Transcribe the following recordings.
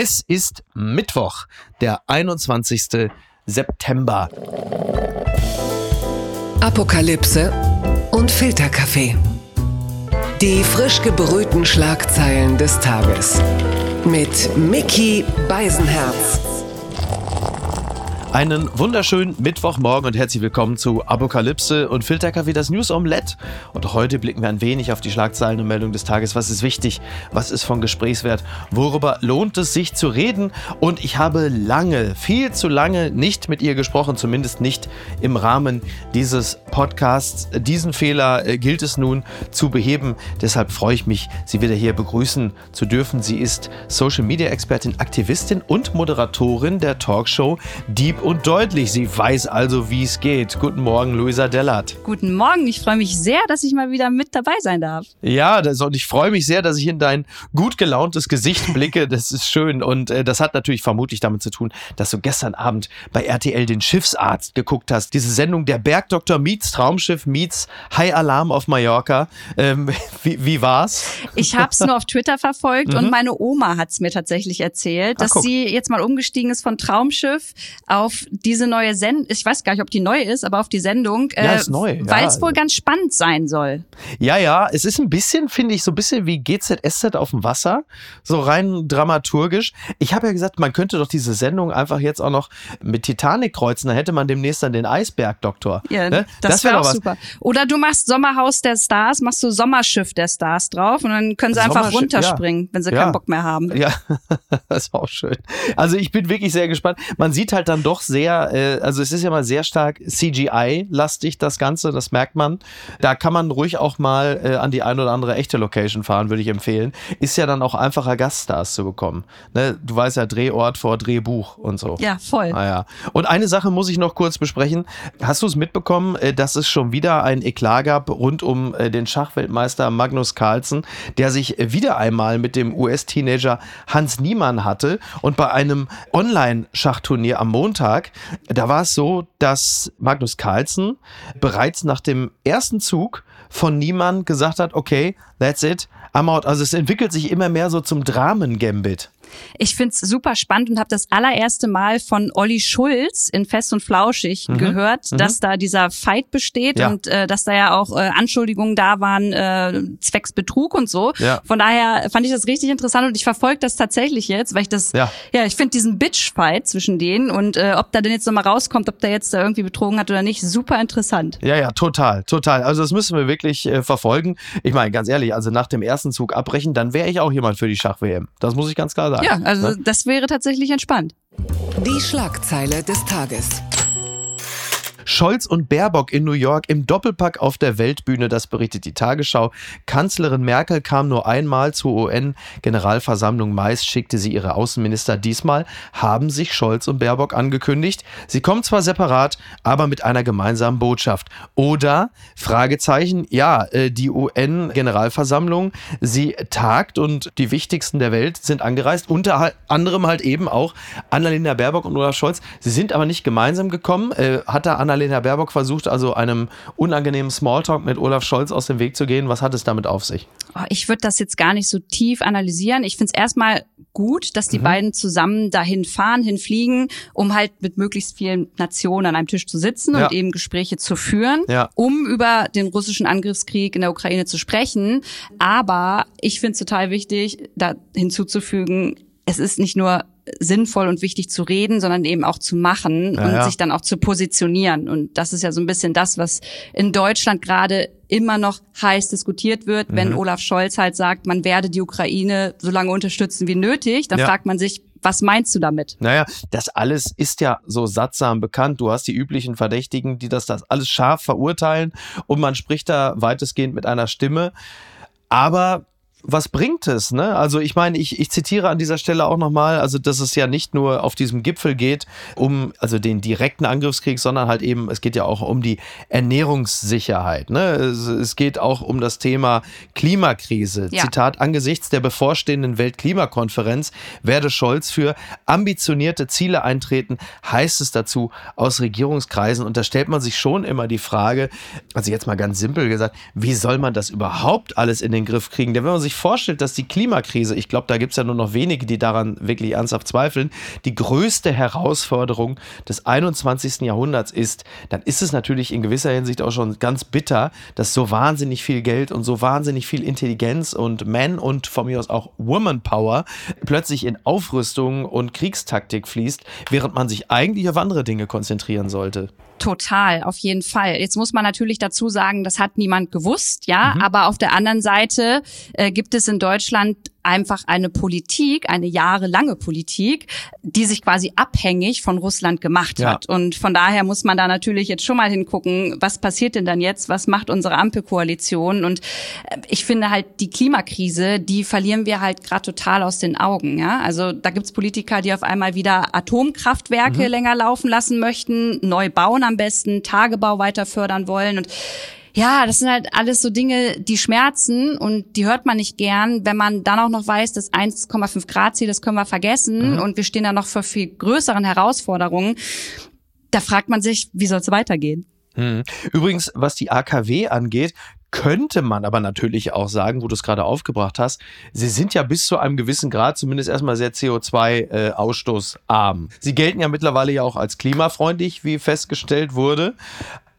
Es ist Mittwoch, der 21. September. Apokalypse und Filterkaffee. Die frisch gebrühten Schlagzeilen des Tages. Mit Mickey Beisenherz. Einen wunderschönen Mittwochmorgen und herzlich willkommen zu Apokalypse und Filterkaffee, das News Omelette. Und heute blicken wir ein wenig auf die Schlagzeilen und Meldungen des Tages. Was ist wichtig? Was ist von Gesprächswert? Worüber lohnt es sich zu reden? Und ich habe lange, viel zu lange nicht mit ihr gesprochen, zumindest nicht im Rahmen dieses Podcasts. Diesen Fehler äh, gilt es nun zu beheben. Deshalb freue ich mich, Sie wieder hier begrüßen zu dürfen. Sie ist Social Media Expertin, Aktivistin und Moderatorin der Talkshow Deep und deutlich. Sie weiß also, wie es geht. Guten Morgen, Luisa Dellert. Guten Morgen. Ich freue mich sehr, dass ich mal wieder mit dabei sein darf. Ja, das, und ich freue mich sehr, dass ich in dein gut gelauntes Gesicht blicke. Das ist schön. Und äh, das hat natürlich vermutlich damit zu tun, dass du gestern Abend bei RTL den Schiffsarzt geguckt hast. Diese Sendung Der Bergdoktor meets Traumschiff meets High Alarm auf Mallorca. Ähm, wie, wie war's? Ich habe es nur auf Twitter verfolgt und mhm. meine Oma hat es mir tatsächlich erzählt, dass Ach, sie jetzt mal umgestiegen ist von Traumschiff auf auf diese neue Sendung, ich weiß gar nicht, ob die neu ist, aber auf die Sendung, ja, ist neu, äh, weil es wohl ganz spannend sein soll. Ja, ja, es ist ein bisschen, finde ich, so ein bisschen wie GZSZ auf dem Wasser, so rein dramaturgisch. Ich habe ja gesagt, man könnte doch diese Sendung einfach jetzt auch noch mit Titanic kreuzen, dann hätte man demnächst dann den Eisberg-Doktor. Ja, ne? das, das wäre wär auch was. super. Oder du machst Sommerhaus der Stars, machst du Sommerschiff der Stars drauf und dann können sie einfach runterspringen, ja. wenn sie ja. keinen Bock mehr haben. Ja, das ist auch schön. Also ich bin wirklich sehr gespannt. Man sieht halt dann doch doch sehr, äh, also es ist ja mal sehr stark CGI-lastig, das Ganze, das merkt man. Da kann man ruhig auch mal äh, an die ein oder andere echte Location fahren, würde ich empfehlen. Ist ja dann auch einfacher, Gaststars zu bekommen. Ne? Du weißt ja, Drehort vor Drehbuch und so. Ja, voll. Ah, ja. Und eine Sache muss ich noch kurz besprechen. Hast du es mitbekommen, äh, dass es schon wieder ein Eklat gab rund um äh, den Schachweltmeister Magnus Carlsen, der sich wieder einmal mit dem US-Teenager Hans Niemann hatte und bei einem Online-Schachturnier am Montag Sonntag, da war es so, dass Magnus Carlsen bereits nach dem ersten Zug von Niemann gesagt hat, okay, that's it, I'm out. Also es entwickelt sich immer mehr so zum Dramen-Gambit. Ich find's super spannend und habe das allererste Mal von Olli Schulz in Fest und Flauschig mhm. gehört, mhm. dass da dieser Fight besteht ja. und äh, dass da ja auch äh, Anschuldigungen da waren, äh, zwecks Betrug und so. Ja. Von daher fand ich das richtig interessant und ich verfolge das tatsächlich jetzt, weil ich das, ja, ja ich finde diesen Bitch-Fight zwischen denen und äh, ob da denn jetzt nochmal rauskommt, ob der jetzt da irgendwie betrogen hat oder nicht, super interessant. Ja, ja, total, total. Also das müssen wir wirklich äh, verfolgen. Ich meine, ganz ehrlich, also nach dem ersten Zug abbrechen, dann wäre ich auch jemand für die Schach-WM. Das muss ich ganz klar sagen sagen. Ja, also ne? das wäre tatsächlich entspannt. Die Schlagzeile des Tages. Scholz und Baerbock in New York im Doppelpack auf der Weltbühne, das berichtet die Tagesschau. Kanzlerin Merkel kam nur einmal zur UN-Generalversammlung. Meist schickte sie ihre Außenminister. Diesmal haben sich Scholz und Baerbock angekündigt. Sie kommen zwar separat, aber mit einer gemeinsamen Botschaft. Oder, Fragezeichen, ja, äh, die UN-Generalversammlung, sie tagt und die wichtigsten der Welt sind angereist. Unter anderem halt eben auch Annalena Baerbock und Olaf Scholz. Sie sind aber nicht gemeinsam gekommen. Äh, hat da Annalena Annalena Baerbock versucht also einem unangenehmen Smalltalk mit Olaf Scholz aus dem Weg zu gehen. Was hat es damit auf sich? Oh, ich würde das jetzt gar nicht so tief analysieren. Ich finde es erstmal gut, dass die mhm. beiden zusammen dahin fahren, hinfliegen, um halt mit möglichst vielen Nationen an einem Tisch zu sitzen ja. und eben Gespräche zu führen, ja. um über den russischen Angriffskrieg in der Ukraine zu sprechen. Aber ich finde es total wichtig, da hinzuzufügen, es ist nicht nur sinnvoll und wichtig zu reden, sondern eben auch zu machen ja, und ja. sich dann auch zu positionieren. Und das ist ja so ein bisschen das, was in Deutschland gerade immer noch heiß diskutiert wird, wenn mhm. Olaf Scholz halt sagt, man werde die Ukraine so lange unterstützen wie nötig. Dann ja. fragt man sich, was meinst du damit? Naja, das alles ist ja so sattsam bekannt. Du hast die üblichen Verdächtigen, die das, das alles scharf verurteilen und man spricht da weitestgehend mit einer Stimme. Aber was bringt es? Ne? Also ich meine, ich, ich zitiere an dieser Stelle auch nochmal, also dass es ja nicht nur auf diesem Gipfel geht, um also den direkten Angriffskrieg, sondern halt eben, es geht ja auch um die Ernährungssicherheit. Ne? Es, es geht auch um das Thema Klimakrise. Ja. Zitat, angesichts der bevorstehenden Weltklimakonferenz werde Scholz für ambitionierte Ziele eintreten, heißt es dazu aus Regierungskreisen. Und da stellt man sich schon immer die Frage, also jetzt mal ganz simpel gesagt, wie soll man das überhaupt alles in den Griff kriegen? Denn wenn man sich sich vorstellt, dass die Klimakrise, ich glaube, da gibt es ja nur noch wenige, die daran wirklich ernsthaft zweifeln, die größte Herausforderung des 21. Jahrhunderts ist, dann ist es natürlich in gewisser Hinsicht auch schon ganz bitter, dass so wahnsinnig viel Geld und so wahnsinnig viel Intelligenz und Man und von mir aus auch Woman Power plötzlich in Aufrüstung und Kriegstaktik fließt, während man sich eigentlich auf andere Dinge konzentrieren sollte. Total, auf jeden Fall. Jetzt muss man natürlich dazu sagen, das hat niemand gewusst, ja. Mhm. Aber auf der anderen Seite äh, gibt es in Deutschland einfach eine Politik, eine jahrelange Politik, die sich quasi abhängig von Russland gemacht ja. hat. Und von daher muss man da natürlich jetzt schon mal hingucken, was passiert denn dann jetzt? Was macht unsere Ampelkoalition? Und äh, ich finde halt die Klimakrise, die verlieren wir halt gerade total aus den Augen. Ja? Also da gibt's Politiker, die auf einmal wieder Atomkraftwerke mhm. länger laufen lassen möchten, neu bauen am besten, Tagebau weiter fördern wollen. Und ja, das sind halt alles so Dinge, die schmerzen und die hört man nicht gern, wenn man dann auch noch weiß, das 1,5 Grad Ziel, das können wir vergessen mhm. und wir stehen da noch vor viel größeren Herausforderungen. Da fragt man sich, wie soll es weitergehen? Mhm. Übrigens, was die AKW angeht, könnte man aber natürlich auch sagen, wo du es gerade aufgebracht hast, sie sind ja bis zu einem gewissen Grad zumindest erstmal sehr CO2-ausstoßarm. Äh, sie gelten ja mittlerweile ja auch als klimafreundlich, wie festgestellt wurde.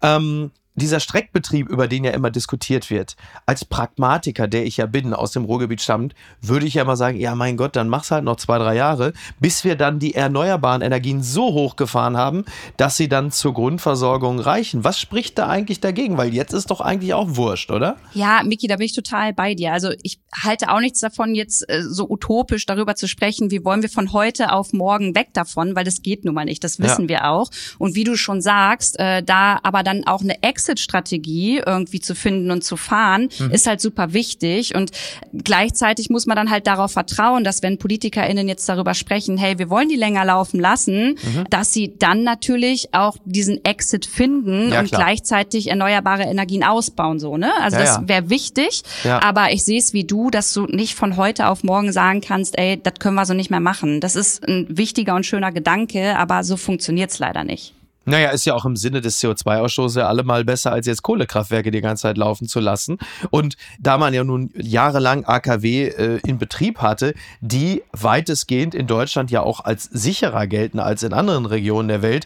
Ähm, dieser Streckbetrieb, über den ja immer diskutiert wird, als Pragmatiker, der ich ja bin, aus dem Ruhrgebiet stammt, würde ich ja mal sagen, ja mein Gott, dann mach's halt noch zwei, drei Jahre, bis wir dann die erneuerbaren Energien so hochgefahren haben, dass sie dann zur Grundversorgung reichen. Was spricht da eigentlich dagegen? Weil jetzt ist doch eigentlich auch wurscht, oder? Ja, Miki, da bin ich total bei dir. Also ich halte auch nichts davon, jetzt äh, so utopisch darüber zu sprechen, wie wollen wir von heute auf morgen weg davon, weil das geht nun mal nicht, das wissen ja. wir auch. Und wie du schon sagst, äh, da aber dann auch eine Exit Exit-Strategie irgendwie zu finden und zu fahren, mhm. ist halt super wichtig. Und gleichzeitig muss man dann halt darauf vertrauen, dass wenn PolitikerInnen jetzt darüber sprechen, hey, wir wollen die länger laufen lassen, mhm. dass sie dann natürlich auch diesen Exit finden ja, und klar. gleichzeitig erneuerbare Energien ausbauen, so, ne? Also ja, das wäre wichtig. Ja. Aber ich sehe es wie du, dass du nicht von heute auf morgen sagen kannst, ey, das können wir so nicht mehr machen. Das ist ein wichtiger und schöner Gedanke, aber so funktioniert's leider nicht. Naja, ist ja auch im Sinne des CO2-Ausstoßes ja allemal besser, als jetzt Kohlekraftwerke die ganze Zeit laufen zu lassen. Und da man ja nun jahrelang AKW äh, in Betrieb hatte, die weitestgehend in Deutschland ja auch als sicherer gelten als in anderen Regionen der Welt,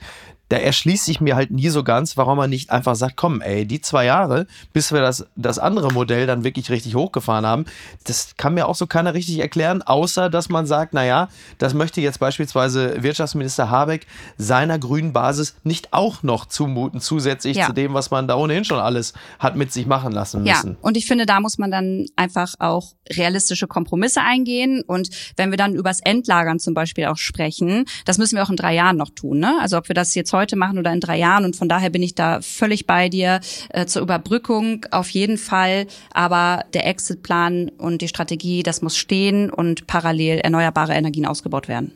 da erschließt sich mir halt nie so ganz, warum man nicht einfach sagt, komm, ey, die zwei Jahre, bis wir das, das andere Modell dann wirklich richtig hochgefahren haben, das kann mir auch so keiner richtig erklären, außer dass man sagt, naja, das möchte jetzt beispielsweise Wirtschaftsminister Habeck seiner grünen Basis nicht auch noch zumuten, zusätzlich ja. zu dem, was man da ohnehin schon alles hat mit sich machen lassen müssen. Ja, und ich finde, da muss man dann einfach auch realistische Kompromisse eingehen und wenn wir dann übers Endlagern zum Beispiel auch sprechen, das müssen wir auch in drei Jahren noch tun, ne? Also ob wir das jetzt heute heute machen oder in drei Jahren. Und von daher bin ich da völlig bei dir. Äh, zur Überbrückung auf jeden Fall. Aber der Exitplan und die Strategie, das muss stehen und parallel erneuerbare Energien ausgebaut werden.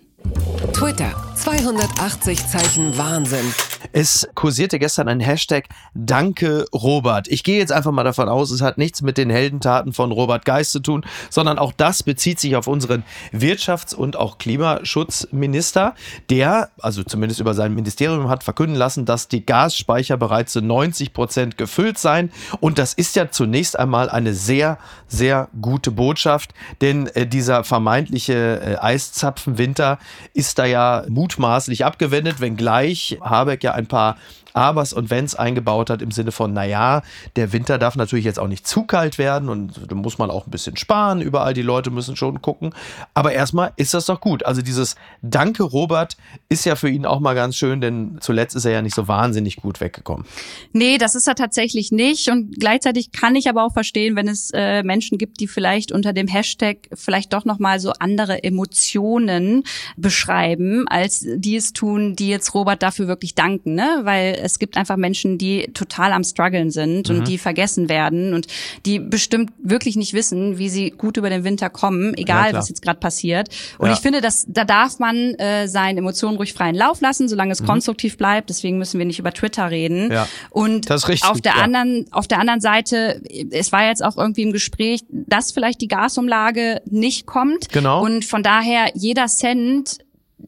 Twitter. 280 Zeichen Wahnsinn. Es kursierte gestern ein Hashtag Danke Robert. Ich gehe jetzt einfach mal davon aus, es hat nichts mit den Heldentaten von Robert Geist zu tun, sondern auch das bezieht sich auf unseren Wirtschafts- und auch Klimaschutzminister, der, also zumindest über sein Ministerium, hat verkünden lassen, dass die Gasspeicher bereits zu 90 Prozent gefüllt seien. Und das ist ja zunächst einmal eine sehr, sehr gute Botschaft, denn äh, dieser vermeintliche äh, Eiszapfenwinter ist da ja mutmaßlich abgewendet, wenngleich Habeck ja ein paar Abers und Wenns eingebaut hat im Sinne von, naja, der Winter darf natürlich jetzt auch nicht zu kalt werden und da muss man auch ein bisschen sparen, überall die Leute müssen schon gucken. Aber erstmal ist das doch gut. Also dieses Danke Robert ist ja für ihn auch mal ganz schön, denn zuletzt ist er ja nicht so wahnsinnig gut weggekommen. Nee, das ist er tatsächlich nicht und gleichzeitig kann ich aber auch verstehen, wenn es äh, Menschen gibt, die vielleicht unter dem Hashtag vielleicht doch nochmal so andere Emotionen beschreiben, als die es tun, die jetzt Robert dafür wirklich danken, ne? Weil es gibt einfach Menschen, die total am struggeln sind mhm. und die vergessen werden und die bestimmt wirklich nicht wissen, wie sie gut über den Winter kommen, egal ja, was jetzt gerade passiert. Und ja. ich finde, dass da darf man äh, seinen Emotionen ruhig freien Lauf lassen, solange es mhm. konstruktiv bleibt. Deswegen müssen wir nicht über Twitter reden. Ja. Und richtig, auf der anderen, auf der anderen Seite, es war jetzt auch irgendwie im Gespräch, dass vielleicht die Gasumlage nicht kommt. Genau. Und von daher jeder Cent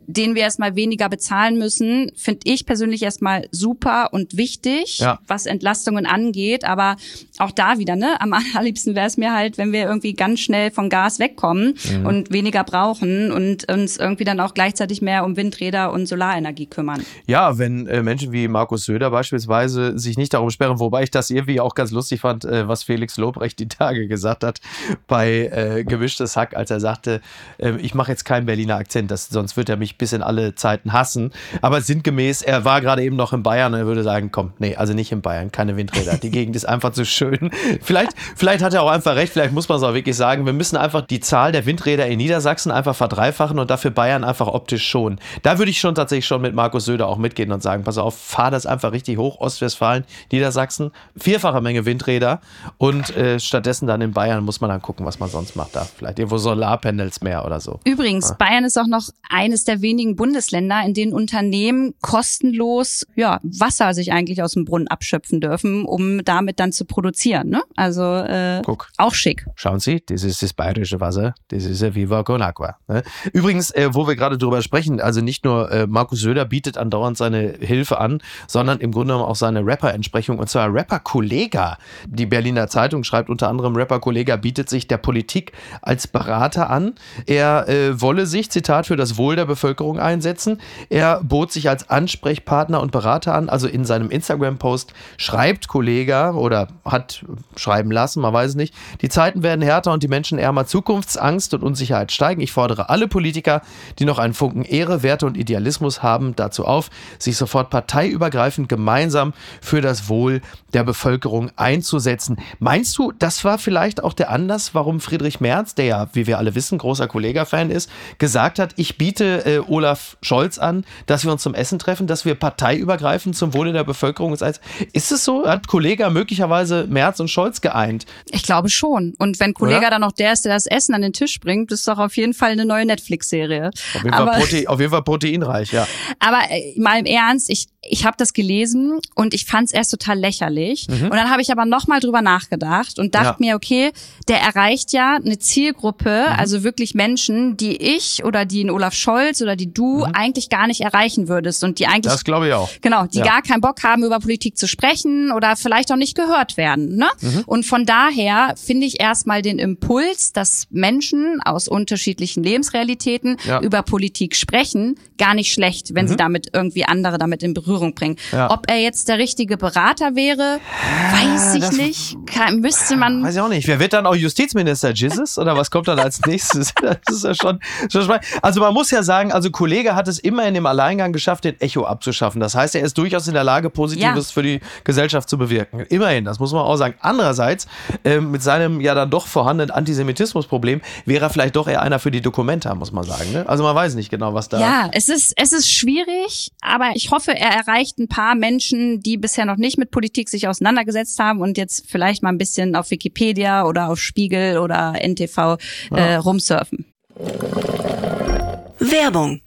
den wir erstmal weniger bezahlen müssen, finde ich persönlich erstmal super und wichtig, ja. was Entlastungen angeht. Aber auch da wieder, ne? Am allerliebsten wäre es mir halt, wenn wir irgendwie ganz schnell von Gas wegkommen mhm. und weniger brauchen und uns irgendwie dann auch gleichzeitig mehr um Windräder und Solarenergie kümmern. Ja, wenn äh, Menschen wie Markus Söder beispielsweise sich nicht darum sperren, wobei ich das irgendwie auch ganz lustig fand, äh, was Felix Lobrecht die Tage gesagt hat bei äh, Gemischtes Hack, als er sagte, äh, ich mache jetzt keinen Berliner Akzent, das, sonst wird er mich bis in alle Zeiten hassen. Aber sinngemäß, er war gerade eben noch in Bayern und er würde sagen, komm, nee, also nicht in Bayern, keine Windräder. Die Gegend ist einfach zu schön. Vielleicht, vielleicht hat er auch einfach recht, vielleicht muss man es auch wirklich sagen, wir müssen einfach die Zahl der Windräder in Niedersachsen einfach verdreifachen und dafür Bayern einfach optisch schonen. Da würde ich schon tatsächlich schon mit Markus Söder auch mitgehen und sagen, pass auf, fahr das einfach richtig hoch, Ostwestfalen, Niedersachsen, vierfache Menge Windräder und äh, stattdessen dann in Bayern muss man dann gucken, was man sonst macht da. Vielleicht irgendwo Solarpanels mehr oder so. Übrigens, ja. Bayern ist auch noch eines der wenigen Bundesländer, in denen Unternehmen kostenlos ja, Wasser sich eigentlich aus dem Brunnen abschöpfen dürfen, um damit dann zu produzieren. Ne? Also äh, Guck. auch schick. Schauen Sie, das ist das bayerische Wasser, das ist ja Viva Con Agua. Ne? Übrigens, äh, wo wir gerade drüber sprechen, also nicht nur äh, Markus Söder bietet andauernd seine Hilfe an, sondern im Grunde genommen auch seine Rapper-Entsprechung und zwar Rapper Kollega. Die Berliner Zeitung schreibt unter anderem, Rapper Kollega bietet sich der Politik als Berater an. Er äh, wolle sich, Zitat, für das Wohl der Bevölkerung einsetzen. Er bot sich als Ansprechpartner und Berater an. Also in seinem Instagram-Post schreibt Kollega oder hat schreiben lassen, man weiß es nicht. Die Zeiten werden härter und die Menschen ärmer. Zukunftsangst und Unsicherheit steigen. Ich fordere alle Politiker, die noch einen Funken Ehre, Werte und Idealismus haben, dazu auf, sich sofort parteiübergreifend gemeinsam für das Wohl der Bevölkerung einzusetzen. Meinst du, das war vielleicht auch der Anlass, warum Friedrich Merz, der ja, wie wir alle wissen, großer Kollega-Fan ist, gesagt hat, ich biete äh, Olaf Scholz an, dass wir uns zum Essen treffen, dass wir parteiübergreifend zum Wohle der Bevölkerung ist. Ist es so? Hat Kollega möglicherweise Merz und Scholz geeint? Ich glaube schon. Und wenn Kollega dann noch der ist, der das Essen an den Tisch bringt, ist doch auf jeden Fall eine neue Netflix-Serie. Auf, auf, jeden Fall proteinreich, ja. Aber äh, mal im Ernst, ich, ich habe das gelesen und ich fand es erst total lächerlich. Mhm. Und dann habe ich aber nochmal drüber nachgedacht und dachte ja. mir, okay, der erreicht ja eine Zielgruppe, mhm. also wirklich Menschen, die ich oder die in Olaf Scholz oder die du mhm. eigentlich gar nicht erreichen würdest und die eigentlich Das glaube ich auch. Genau, die ja. gar keinen Bock haben über Politik zu sprechen oder vielleicht auch nicht gehört werden, ne? Mhm. Und von daher finde ich erstmal den Impuls, dass Menschen aus unterschiedlichen Lebensrealitäten ja. über Politik sprechen, gar nicht schlecht, wenn sie mhm. damit irgendwie andere damit in Berührung Berührung bringen. Ja. Ob er jetzt der richtige Berater wäre, weiß ich das nicht. Kann, müsste man. Weiß ich auch nicht. Wer wird dann auch Justizminister? Jesus? Oder was kommt dann als nächstes? Das ist ja schon, schon spannend. Also man muss ja sagen, also Kollege hat es immer in dem Alleingang geschafft, den Echo abzuschaffen. Das heißt, er ist durchaus in der Lage, Positives ja. für die Gesellschaft zu bewirken. Immerhin, das muss man auch sagen. Andererseits, äh, mit seinem ja dann doch vorhandenen Antisemitismusproblem wäre er vielleicht doch eher einer für die Dokumenta, muss man sagen. Ne? Also man weiß nicht genau, was da. Ja, es ist, es ist schwierig, aber ich hoffe, er erreicht ein paar Menschen, die bisher noch nicht mit Politik sich auseinandergesetzt haben und jetzt vielleicht mal ein bisschen auf Wikipedia oder auf Spiegel oder NTV äh, rumsurfen. Werbung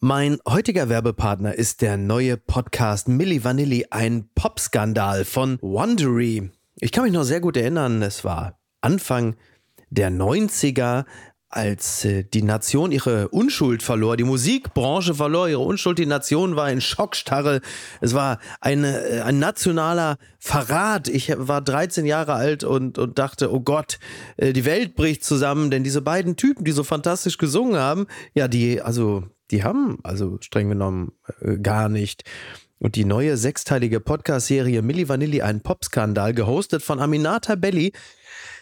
mein heutiger Werbepartner ist der neue Podcast Milli Vanilli, ein Popskandal von Wondery. Ich kann mich noch sehr gut erinnern, es war Anfang der 90er, als äh, die Nation ihre Unschuld verlor, die Musikbranche verlor ihre Unschuld, die Nation war in Schockstarre. Es war eine, äh, ein nationaler Verrat. Ich war 13 Jahre alt und, und dachte, oh Gott, äh, die Welt bricht zusammen, denn diese beiden Typen, die so fantastisch gesungen haben, ja, die, also, die haben, also streng genommen, gar nicht. Und die neue sechsteilige Podcast-Serie Milli Vanilli, ein Popskandal, gehostet von Aminata Belli,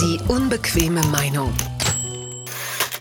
Die unbequeme Meinung.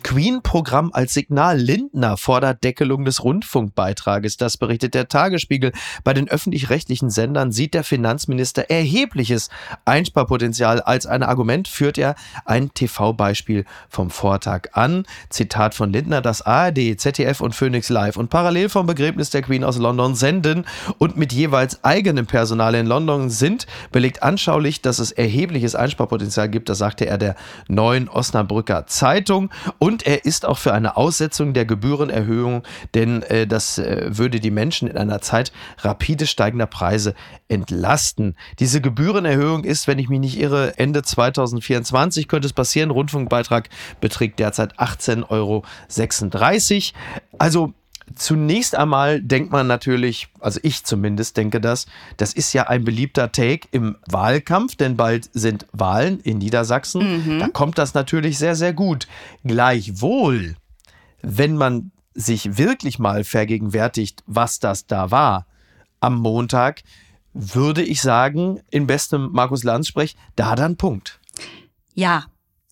Queen-Programm als Signal. Lindner fordert Deckelung des Rundfunkbeitrages. Das berichtet der Tagesspiegel. Bei den öffentlich-rechtlichen Sendern sieht der Finanzminister erhebliches Einsparpotenzial. Als ein Argument führt er ein TV-Beispiel vom Vortag an. Zitat von Lindner, dass ARD, ZDF und Phoenix Live und parallel vom Begräbnis der Queen aus London senden und mit jeweils eigenem Personal in London sind, belegt anschaulich, dass es erhebliches Einsparpotenzial gibt. Das sagte er der neuen Osnabrücker Zeitung. Und und er ist auch für eine Aussetzung der Gebührenerhöhung, denn äh, das äh, würde die Menschen in einer Zeit rapide steigender Preise entlasten. Diese Gebührenerhöhung ist, wenn ich mich nicht irre, Ende 2024 könnte es passieren. Rundfunkbeitrag beträgt derzeit 18,36 Euro. Also Zunächst einmal denkt man natürlich, also ich zumindest denke das, das ist ja ein beliebter Take im Wahlkampf, denn bald sind Wahlen in Niedersachsen. Mhm. Da kommt das natürlich sehr, sehr gut. Gleichwohl, wenn man sich wirklich mal vergegenwärtigt, was das da war am Montag, würde ich sagen, in bestem Markus Lanz Sprech, da dann Punkt. Ja,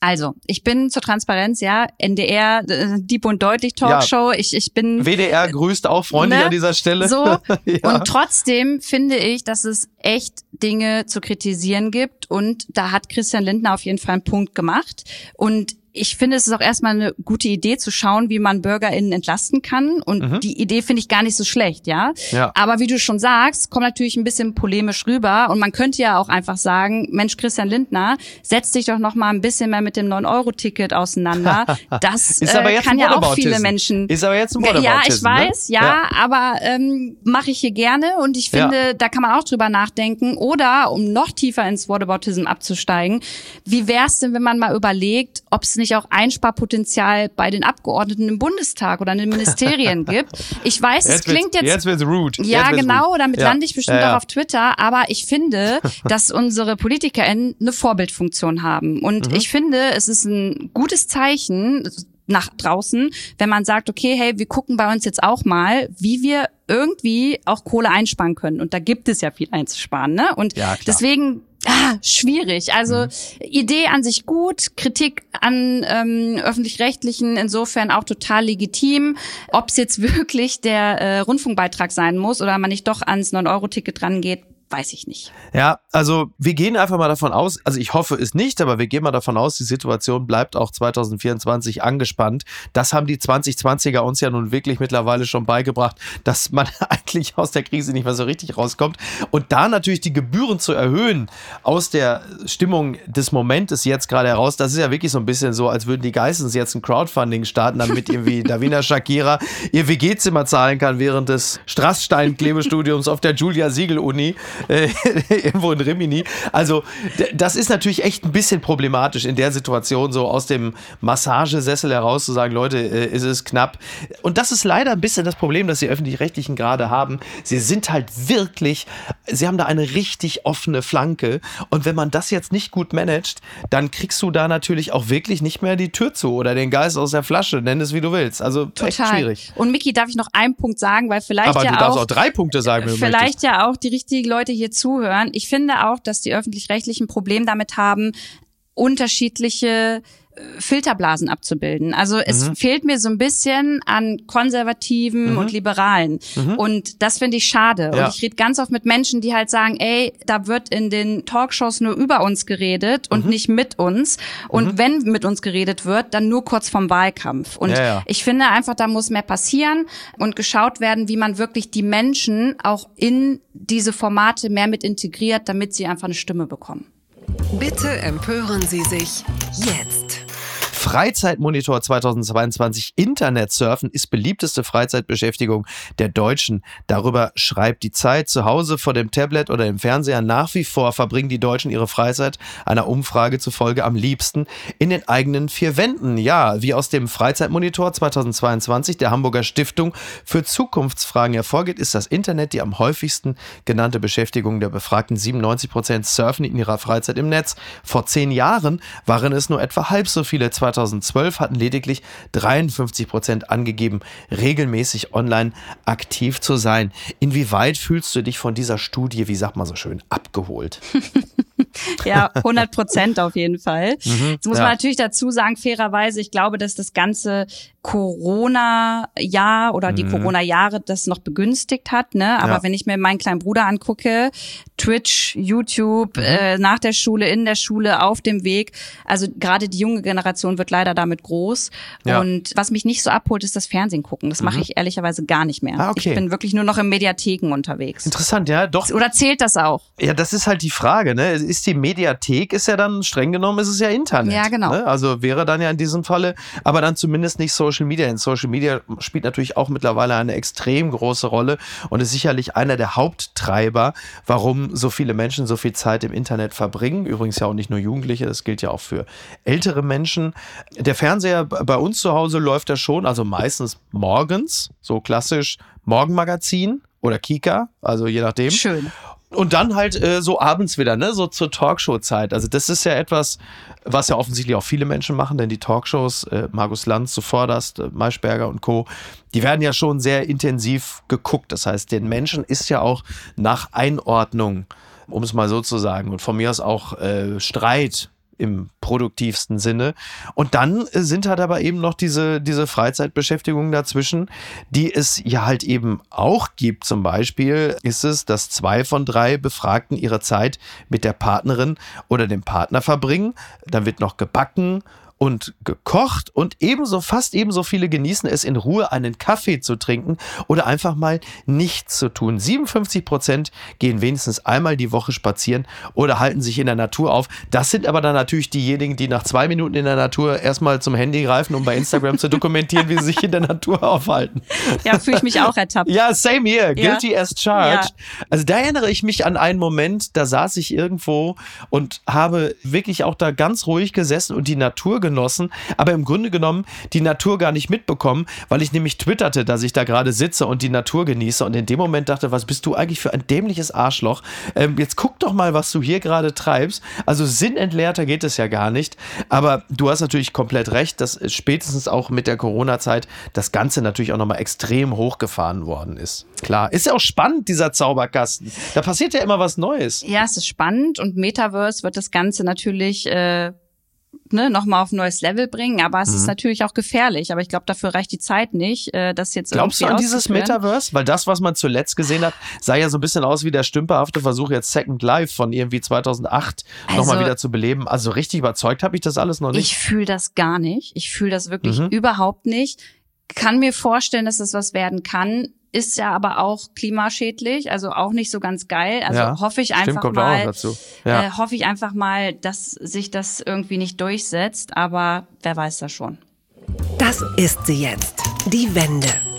also, ich bin zur Transparenz, ja, NDR, äh, Dieb und Deutlich Talkshow. Ja. Ich, ich bin. WDR grüßt auch freundlich ne? an dieser Stelle. So. ja. Und trotzdem finde ich, dass es echt Dinge zu kritisieren gibt. Und da hat Christian Lindner auf jeden Fall einen Punkt gemacht. Und ich finde, es ist auch erstmal eine gute Idee zu schauen, wie man BürgerInnen entlasten kann. Und mhm. die Idee finde ich gar nicht so schlecht, ja? ja. Aber wie du schon sagst, kommt natürlich ein bisschen polemisch rüber. Und man könnte ja auch einfach sagen, Mensch, Christian Lindner, setz dich doch noch mal ein bisschen mehr mit dem 9-Euro-Ticket auseinander. Das äh, kann ja auch viele Menschen. Ist aber jetzt ein Ja, ich ne? weiß, ne? ja, ja, aber ähm, mache ich hier gerne. Und ich finde, ja. da kann man auch drüber nachdenken. Oder, um noch tiefer ins Whataboutism abzusteigen, wie wär's denn, wenn man mal überlegt, ob es nicht nicht auch Einsparpotenzial bei den Abgeordneten im Bundestag oder in den Ministerien gibt. Ich weiß, es klingt jetzt. Jetzt wird's rude. Ja, genau, rude. damit ja. lande ich bestimmt ja, ja. auch auf Twitter, aber ich finde, dass unsere PolitikerInnen eine Vorbildfunktion haben. Und mhm. ich finde, es ist ein gutes Zeichen, nach draußen, wenn man sagt, okay, hey, wir gucken bei uns jetzt auch mal, wie wir irgendwie auch Kohle einsparen können. Und da gibt es ja viel einzusparen. Ne? Und ja, deswegen Ah, schwierig. Also mhm. Idee an sich gut, Kritik an ähm, öffentlich-rechtlichen insofern auch total legitim. Ob es jetzt wirklich der äh, Rundfunkbeitrag sein muss oder man nicht doch ans 9-Euro-Ticket rangeht, weiß ich nicht. Ja, also wir gehen einfach mal davon aus, also ich hoffe es nicht, aber wir gehen mal davon aus, die Situation bleibt auch 2024 angespannt. Das haben die 2020er uns ja nun wirklich mittlerweile schon beigebracht, dass man eigentlich aus der Krise nicht mehr so richtig rauskommt. Und da natürlich die Gebühren zu erhöhen aus der Stimmung des Momentes jetzt gerade heraus, das ist ja wirklich so ein bisschen so, als würden die Geissens jetzt ein Crowdfunding starten, damit irgendwie Davina Shakira ihr WG-Zimmer zahlen kann während des Strassstein-Klebestudiums auf der Julia Siegel-Uni äh, irgendwo in Rimini. Also das ist natürlich echt ein bisschen problematisch in der Situation, so aus dem Massagesessel heraus zu sagen, Leute, äh, ist es knapp. Und das ist leider ein bisschen das Problem, das die Öffentlich-Rechtlichen gerade haben. Sie sind halt wirklich, sie haben da eine richtig offene Flanke. Und wenn man das jetzt nicht gut managt, dann kriegst du da natürlich auch wirklich nicht mehr die Tür zu oder den Geist aus der Flasche, nenn es wie du willst. Also Total. echt schwierig. Und Miki, darf ich noch einen Punkt sagen, weil vielleicht Aber ja du darfst auch drei Punkte sagen. Wenn vielleicht ja auch die richtigen Leute Leute hier zuhören. Ich finde auch, dass die öffentlich-rechtlichen Problem damit haben, unterschiedliche Filterblasen abzubilden. Also es mhm. fehlt mir so ein bisschen an Konservativen mhm. und Liberalen. Mhm. Und das finde ich schade. Ja. Und ich rede ganz oft mit Menschen, die halt sagen, ey, da wird in den Talkshows nur über uns geredet und mhm. nicht mit uns. Und mhm. wenn mit uns geredet wird, dann nur kurz vom Wahlkampf. Und ja, ja. ich finde einfach, da muss mehr passieren und geschaut werden, wie man wirklich die Menschen auch in diese Formate mehr mit integriert, damit sie einfach eine Stimme bekommen. Bitte empören Sie sich jetzt. Freizeitmonitor 2022 Internetsurfen ist beliebteste Freizeitbeschäftigung der Deutschen. Darüber schreibt die Zeit. Zu Hause vor dem Tablet oder dem Fernseher nach wie vor verbringen die Deutschen ihre Freizeit einer Umfrage zufolge am liebsten in den eigenen vier Wänden. Ja, wie aus dem Freizeitmonitor 2022 der Hamburger Stiftung für Zukunftsfragen hervorgeht, ist das Internet die am häufigsten genannte Beschäftigung der Befragten. 97 Prozent surfen in ihrer Freizeit im Netz. Vor zehn Jahren waren es nur etwa halb so viele. 2012 hatten lediglich 53 Prozent angegeben, regelmäßig online aktiv zu sein. Inwieweit fühlst du dich von dieser Studie, wie sagt man so schön, abgeholt? ja, 100 Prozent auf jeden Fall. Mhm, Jetzt muss ja. man natürlich dazu sagen, fairerweise, ich glaube, dass das ganze Corona-Jahr oder die mhm. Corona-Jahre das noch begünstigt hat. Ne? Aber ja. wenn ich mir meinen kleinen Bruder angucke, Twitch, YouTube, mhm. äh, nach der Schule, in der Schule, auf dem Weg, also gerade die junge Generation wird leider damit groß. Ja. Und was mich nicht so abholt, ist das Fernsehen gucken. Das mache mhm. ich ehrlicherweise gar nicht mehr. Ah, okay. Ich bin wirklich nur noch in Mediatheken unterwegs. Interessant, ja, doch. Oder zählt das auch? Ja, das ist halt die Frage. Ne? Ist die Mediathek, ist ja dann streng genommen, ist es ja Internet. Ja, genau. Ne? Also wäre dann ja in diesem Falle, aber dann zumindest nicht so Social Media. In Social Media spielt natürlich auch mittlerweile eine extrem große Rolle und ist sicherlich einer der Haupttreiber, warum so viele Menschen so viel Zeit im Internet verbringen. Übrigens ja auch nicht nur Jugendliche, das gilt ja auch für ältere Menschen. Der Fernseher bei uns zu Hause läuft ja schon, also meistens morgens, so klassisch Morgenmagazin oder Kika, also je nachdem. Schön. Und dann halt äh, so abends wieder, ne, so zur Talkshow-Zeit. Also das ist ja etwas, was ja offensichtlich auch viele Menschen machen, denn die Talkshows, äh, Markus Lanz zuvorderst, äh, Maischberger und Co., die werden ja schon sehr intensiv geguckt. Das heißt, den Menschen ist ja auch nach Einordnung, um es mal so zu sagen, und von mir aus auch äh, Streit im produktivsten Sinne. Und dann sind halt aber eben noch diese, diese Freizeitbeschäftigungen dazwischen, die es ja halt eben auch gibt. Zum Beispiel ist es, dass zwei von drei Befragten ihre Zeit mit der Partnerin oder dem Partner verbringen. Dann wird noch gebacken und gekocht und ebenso, fast ebenso viele genießen es in Ruhe einen Kaffee zu trinken oder einfach mal nichts zu tun. 57 Prozent gehen wenigstens einmal die Woche spazieren oder halten sich in der Natur auf. Das sind aber dann natürlich diejenigen, die nach zwei Minuten in der Natur erstmal zum Handy greifen, um bei Instagram zu dokumentieren, wie sie sich in der Natur aufhalten. Ja, fühle ich mich auch ertappt. Ja, same here. Guilty ja. as charged. Ja. Also da erinnere ich mich an einen Moment, da saß ich irgendwo und habe wirklich auch da ganz ruhig gesessen und die Natur genossen, aber im Grunde genommen die Natur gar nicht mitbekommen, weil ich nämlich twitterte, dass ich da gerade sitze und die Natur genieße und in dem Moment dachte, was bist du eigentlich für ein dämliches Arschloch? Ähm, jetzt guck doch mal, was du hier gerade treibst. Also sinnentleerter geht es ja gar nicht, aber du hast natürlich komplett recht, dass spätestens auch mit der Corona-Zeit das Ganze natürlich auch nochmal extrem hochgefahren worden ist. Klar, ist ja auch spannend, dieser Zauberkasten. Da passiert ja immer was Neues. Ja, es ist spannend und Metaverse wird das Ganze natürlich äh, ne, nochmal auf ein neues Level bringen. Aber es mhm. ist natürlich auch gefährlich. Aber ich glaube, dafür reicht die Zeit nicht, äh, das jetzt Glaubst du an dieses Metaverse? Weil das, was man zuletzt gesehen hat, sah ja so ein bisschen aus wie der stümperhafte Versuch, jetzt Second Life von irgendwie 2008 also, nochmal wieder zu beleben. Also richtig überzeugt habe ich das alles noch nicht. Ich fühle das gar nicht. Ich fühle das wirklich mhm. überhaupt nicht. Kann mir vorstellen, dass es das was werden kann ist ja aber auch klimaschädlich, also auch nicht so ganz geil. Also ja, hoffe ich einfach stimmt, mal, ja. äh, hoffe ich einfach mal, dass sich das irgendwie nicht durchsetzt, aber wer weiß das schon. Das ist sie jetzt, die Wende.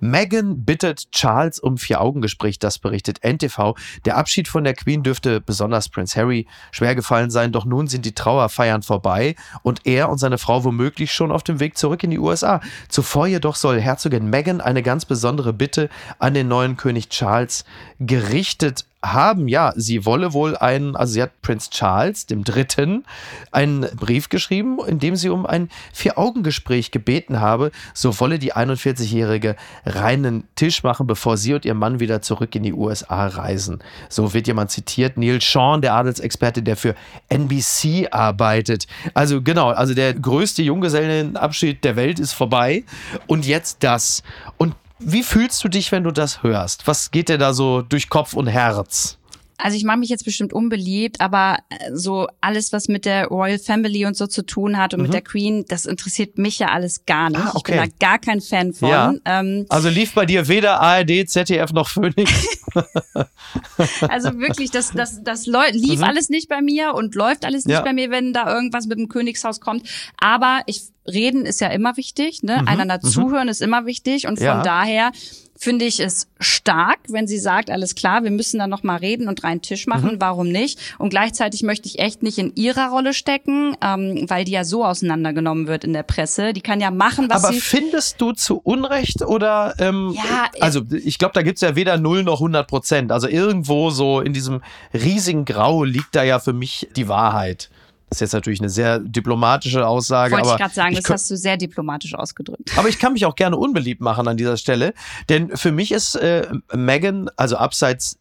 Meghan bittet Charles um Vier-Augen-Gespräch, das berichtet NTV. Der Abschied von der Queen dürfte besonders Prince Harry schwer gefallen sein, doch nun sind die Trauerfeiern vorbei und er und seine Frau womöglich schon auf dem Weg zurück in die USA. Zuvor jedoch soll Herzogin Meghan eine ganz besondere Bitte an den neuen König Charles gerichtet haben, ja, sie wolle wohl einen, also sie hat Prinz Charles, dem Dritten, einen Brief geschrieben, in dem sie um ein Vier-Augen-Gespräch gebeten habe. So wolle die 41-Jährige reinen Tisch machen, bevor sie und ihr Mann wieder zurück in die USA reisen. So wird jemand zitiert. Neil Sean, der Adelsexperte, der für NBC arbeitet. Also genau, also der größte Junggesellenabschied der Welt ist vorbei. Und jetzt das. Und wie fühlst du dich, wenn du das hörst? Was geht dir da so durch Kopf und Herz? Also ich mache mich jetzt bestimmt unbeliebt, aber äh, so alles, was mit der Royal Family und so zu tun hat und mhm. mit der Queen, das interessiert mich ja alles gar nicht. Ah, okay. Ich bin da gar kein Fan von. Ja. Ähm, also lief bei dir weder ARD, ZDF noch Phoenix. also wirklich, das, das, das lief mhm. alles nicht bei mir und läuft alles nicht ja. bei mir, wenn da irgendwas mit dem Königshaus kommt. Aber ich reden ist ja immer wichtig, ne? Mhm. Einander mhm. zuhören ist immer wichtig und von ja. daher finde ich es stark, wenn sie sagt, alles klar, wir müssen da noch mal reden und reinen Tisch machen, mhm. warum nicht? Und gleichzeitig möchte ich echt nicht in ihrer Rolle stecken, ähm, weil die ja so auseinandergenommen wird in der Presse. Die kann ja machen, was Aber sie... findest du zu Unrecht oder... Ähm, ja, also ich glaube, da gibt's ja weder null noch 100 Prozent. Also irgendwo so in diesem riesigen Grau liegt da ja für mich die Wahrheit. Das ist jetzt natürlich eine sehr diplomatische Aussage. Wollte ich gerade sagen, das hast du sehr diplomatisch ausgedrückt. Aber ich kann mich auch gerne unbeliebt machen an dieser Stelle, denn für mich ist äh, Megan, also abseits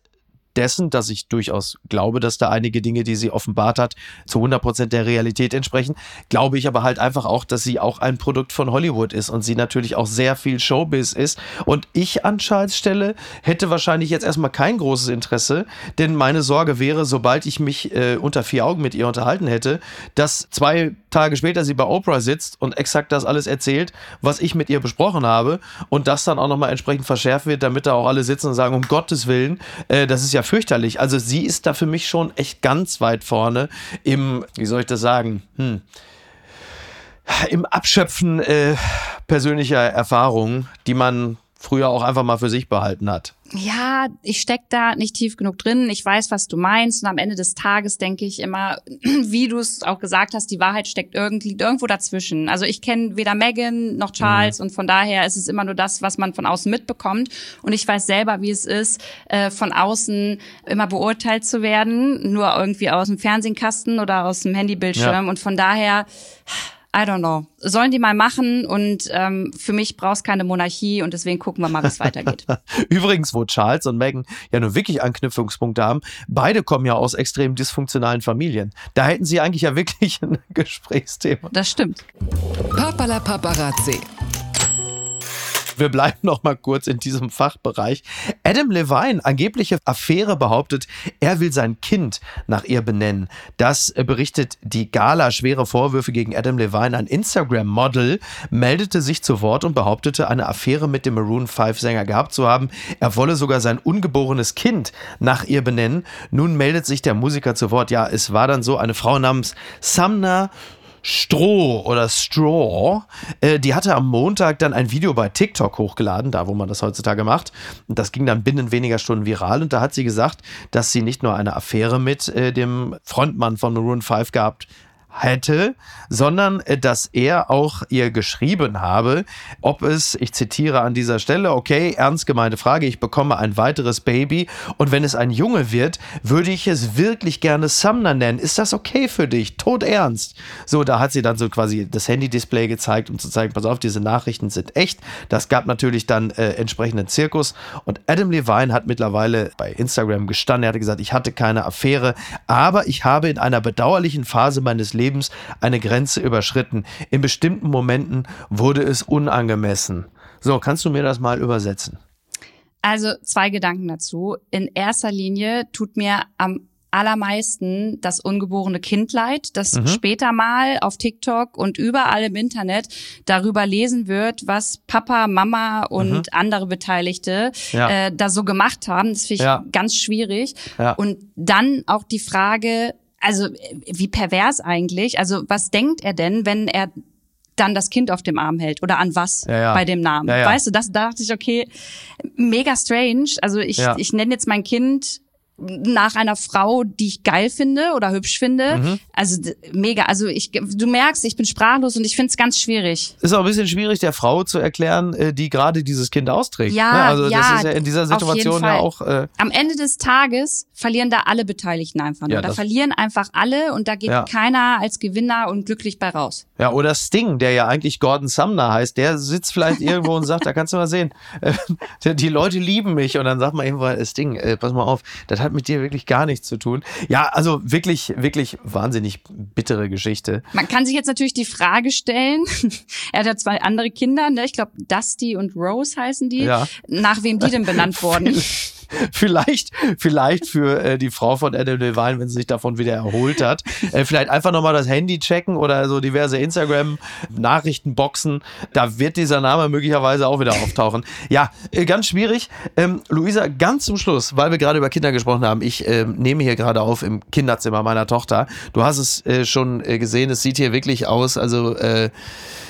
dessen, dass ich durchaus glaube, dass da einige Dinge, die sie offenbart hat, zu 100 Prozent der Realität entsprechen. Glaube ich aber halt einfach auch, dass sie auch ein Produkt von Hollywood ist und sie natürlich auch sehr viel Showbiz ist. Und ich an Charles Stelle hätte wahrscheinlich jetzt erstmal kein großes Interesse, denn meine Sorge wäre, sobald ich mich äh, unter vier Augen mit ihr unterhalten hätte, dass zwei Tage später sie bei Oprah sitzt und exakt das alles erzählt, was ich mit ihr besprochen habe und das dann auch nochmal entsprechend verschärft wird, damit da auch alle sitzen und sagen, um Gottes Willen, äh, das ist ja fürchterlich. Also sie ist da für mich schon echt ganz weit vorne im, wie soll ich das sagen, hm, im Abschöpfen äh, persönlicher Erfahrungen, die man früher auch einfach mal für sich behalten hat. Ja, ich steck da nicht tief genug drin. Ich weiß, was du meinst. Und am Ende des Tages denke ich immer, wie du es auch gesagt hast, die Wahrheit steckt irgendwie irgendwo dazwischen. Also ich kenne weder Megan noch Charles mhm. und von daher ist es immer nur das, was man von außen mitbekommt. Und ich weiß selber, wie es ist, äh, von außen immer beurteilt zu werden, nur irgendwie aus dem Fernsehkasten oder aus dem Handybildschirm. Ja. Und von daher I don't know. Sollen die mal machen und ähm, für mich brauchst keine Monarchie und deswegen gucken wir mal, wie es weitergeht. Übrigens, wo Charles und Meghan ja nur wirklich Anknüpfungspunkte haben, beide kommen ja aus extrem dysfunktionalen Familien. Da hätten sie eigentlich ja wirklich ein Gesprächsthema. Das stimmt. Papala Paparazzi wir bleiben noch mal kurz in diesem Fachbereich. Adam Levine, angebliche Affäre behauptet, er will sein Kind nach ihr benennen. Das berichtet die Gala. Schwere Vorwürfe gegen Adam Levine. Ein Instagram-Model meldete sich zu Wort und behauptete, eine Affäre mit dem Maroon 5-Sänger gehabt zu haben. Er wolle sogar sein ungeborenes Kind nach ihr benennen. Nun meldet sich der Musiker zu Wort. Ja, es war dann so eine Frau namens Samna Stroh oder Straw, äh, die hatte am Montag dann ein Video bei TikTok hochgeladen, da wo man das heutzutage macht. Und das ging dann binnen weniger Stunden viral. Und da hat sie gesagt, dass sie nicht nur eine Affäre mit äh, dem Frontmann von Maroon 5 gehabt hätte, sondern äh, dass er auch ihr geschrieben habe, ob es, ich zitiere an dieser Stelle, okay, ernst gemeinte Frage, ich bekomme ein weiteres Baby und wenn es ein Junge wird, würde ich es wirklich gerne Sumner nennen. Ist das okay für dich? Tot ernst. So, da hat sie dann so quasi das Handy-Display gezeigt, um zu zeigen, pass auf, diese Nachrichten sind echt. Das gab natürlich dann äh, entsprechenden Zirkus und Adam Levine hat mittlerweile bei Instagram gestanden, er hatte gesagt, ich hatte keine Affäre, aber ich habe in einer bedauerlichen Phase meines Lebens Lebens eine Grenze überschritten. In bestimmten Momenten wurde es unangemessen. So, kannst du mir das mal übersetzen? Also zwei Gedanken dazu. In erster Linie tut mir am allermeisten das ungeborene Kind leid, das mhm. später mal auf TikTok und überall im Internet darüber lesen wird, was Papa, Mama und mhm. andere Beteiligte ja. äh, da so gemacht haben. Das finde ich ja. ganz schwierig. Ja. Und dann auch die Frage, also wie pervers eigentlich. Also was denkt er denn, wenn er dann das Kind auf dem Arm hält oder an was ja, ja. bei dem Namen? Ja, weißt du, das da dachte ich, okay, mega strange. Also ich, ich nenne jetzt mein Kind nach einer Frau, die ich geil finde oder hübsch finde. Mhm. Also mega. Also ich, du merkst, ich bin sprachlos und ich finde es ganz schwierig. Ist auch ein bisschen schwierig, der Frau zu erklären, äh, die gerade dieses Kind austrägt. Ja, ne? also ja, das ist ja in dieser Situation ja auch. Äh Am Ende des Tages verlieren da alle Beteiligten einfach nur. Ja, da verlieren einfach alle und da geht ja. keiner als Gewinner und glücklich bei raus. Ja, oder Sting, der ja eigentlich Gordon Sumner heißt, der sitzt vielleicht irgendwo und sagt, da kannst du mal sehen, äh, die Leute lieben mich und dann sagt man irgendwo, Sting, äh, pass mal auf, das hat mit dir wirklich gar nichts zu tun. Ja, also wirklich, wirklich wahnsinnig bittere Geschichte. Man kann sich jetzt natürlich die Frage stellen, er hat ja zwei andere Kinder, ne? ich glaube Dusty und Rose heißen die, ja. nach wem die denn benannt worden? vielleicht, vielleicht für äh, die Frau von Adam Levine, wenn sie sich davon wieder erholt hat, äh, vielleicht einfach nochmal das Handy checken oder so diverse Instagram-Nachrichtenboxen. Da wird dieser Name möglicherweise auch wieder auftauchen. Ja, äh, ganz schwierig. Ähm, Luisa, ganz zum Schluss, weil wir gerade über Kinder gesprochen haben, ich äh, nehme hier gerade auf im Kinderzimmer meiner Tochter. Du hast es äh, schon äh, gesehen, es sieht hier wirklich aus, also äh,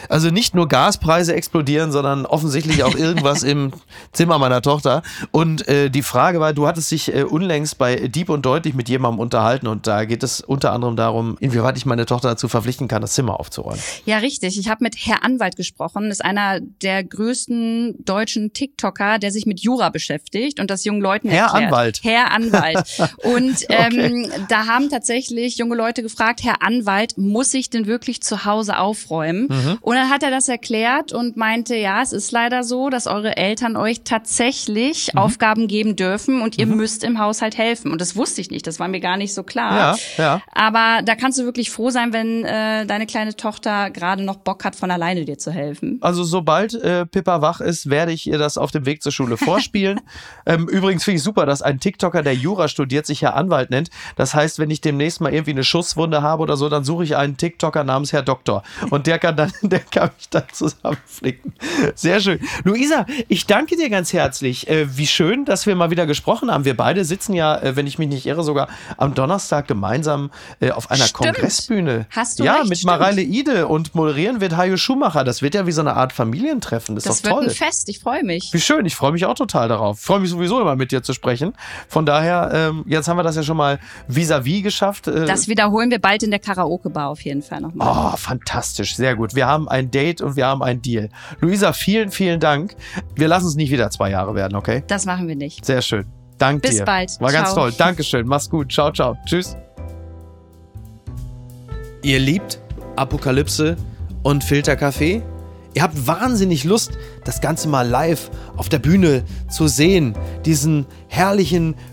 also nicht nur Gaspreise explodieren, sondern offensichtlich auch irgendwas im Zimmer meiner Tochter. Und die Frage war, du hattest dich äh, unlängst bei Dieb und Deutlich mit jemandem unterhalten und da geht es unter anderem darum, inwieweit ich meine Tochter dazu verpflichten kann, das Zimmer aufzuräumen. Ja, richtig. Ich habe mit Herr Anwalt gesprochen. Das ist einer der größten deutschen TikToker, der sich mit Jura beschäftigt und das jungen Leuten Herr erklärt. Anwalt. Herr Anwalt. Und ähm, da haben tatsächlich junge Leute gefragt, Herr Anwalt, muss ich denn wirklich zu Hause aufräumen? Mhm. Und dann hat er das erklärt und meinte, ja, es ist leider so, dass eure Eltern euch tatsächlich Mhm. Aufgaben geben dürfen und ihr müsst im Haushalt helfen. Und das wusste ich nicht, das war mir gar nicht so klar. Ja, ja. Aber da kannst du wirklich froh sein, wenn äh, deine kleine Tochter gerade noch Bock hat, von alleine dir zu helfen. Also sobald äh, Pippa wach ist, werde ich ihr das auf dem Weg zur Schule vorspielen. ähm, übrigens finde ich super, dass ein TikToker, der Jura studiert, sich Herr Anwalt nennt. Das heißt, wenn ich demnächst mal irgendwie eine Schusswunde habe oder so, dann suche ich einen TikToker namens Herr Doktor. Und der kann dann, der kann mich dann zusammenflicken. Sehr schön. Luisa, ich danke dir ganz herzlich. Äh, wie schön, dass wir mal wieder gesprochen haben. Wir beide sitzen ja, äh, wenn ich mich nicht irre, sogar am Donnerstag gemeinsam äh, auf einer Stimmt. Kongressbühne. Hast du Ja, recht, mit. Mareile Ide und moderieren wird Hajo Schumacher. Das wird ja wie so eine Art Familientreffen. Das, Das ist wird doch toll. ein Fest, ich freue mich. Wie schön, ich freue mich auch total darauf. Ich freue mich sowieso immer mit dir zu sprechen. Von daher, ähm, jetzt haben wir das ja schon mal vis-à-vis geschafft. Äh, Das wiederholen wir bald in der Karaoke-Bar auf jeden Fall nochmal. Oh, fantastisch, sehr gut. Wir haben ein Date und wir haben ein Deal. Luisa, vielen, vielen Dank. Wir lassen es nicht wieder zwei Jahre werden, okay? Das machen wir nicht. Sehr schön. Dank Bis dir. bald. War ganz Ciao. toll. Dankeschön. Mach's gut. Ciao, ciao. Tschüss. Ihr liebt Apokalypse und Filterkaffee? Ihr habt wahnsinnig Lust, das Ganze mal live auf der Bühne zu sehen. Diesen herrlichen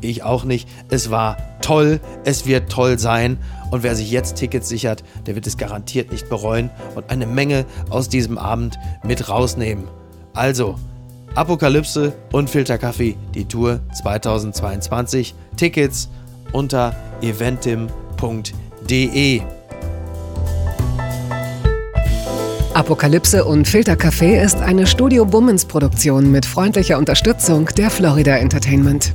ich auch nicht. Es war toll, es wird toll sein und wer sich jetzt Tickets sichert, der wird es garantiert nicht bereuen und eine Menge aus diesem Abend mit rausnehmen. Also, Apokalypse und Filterkaffee, die Tour 2022. Tickets unter eventim.de. Apokalypse und Filtercafé ist eine Studio Bummens Produktion mit freundlicher Unterstützung der Florida Entertainment.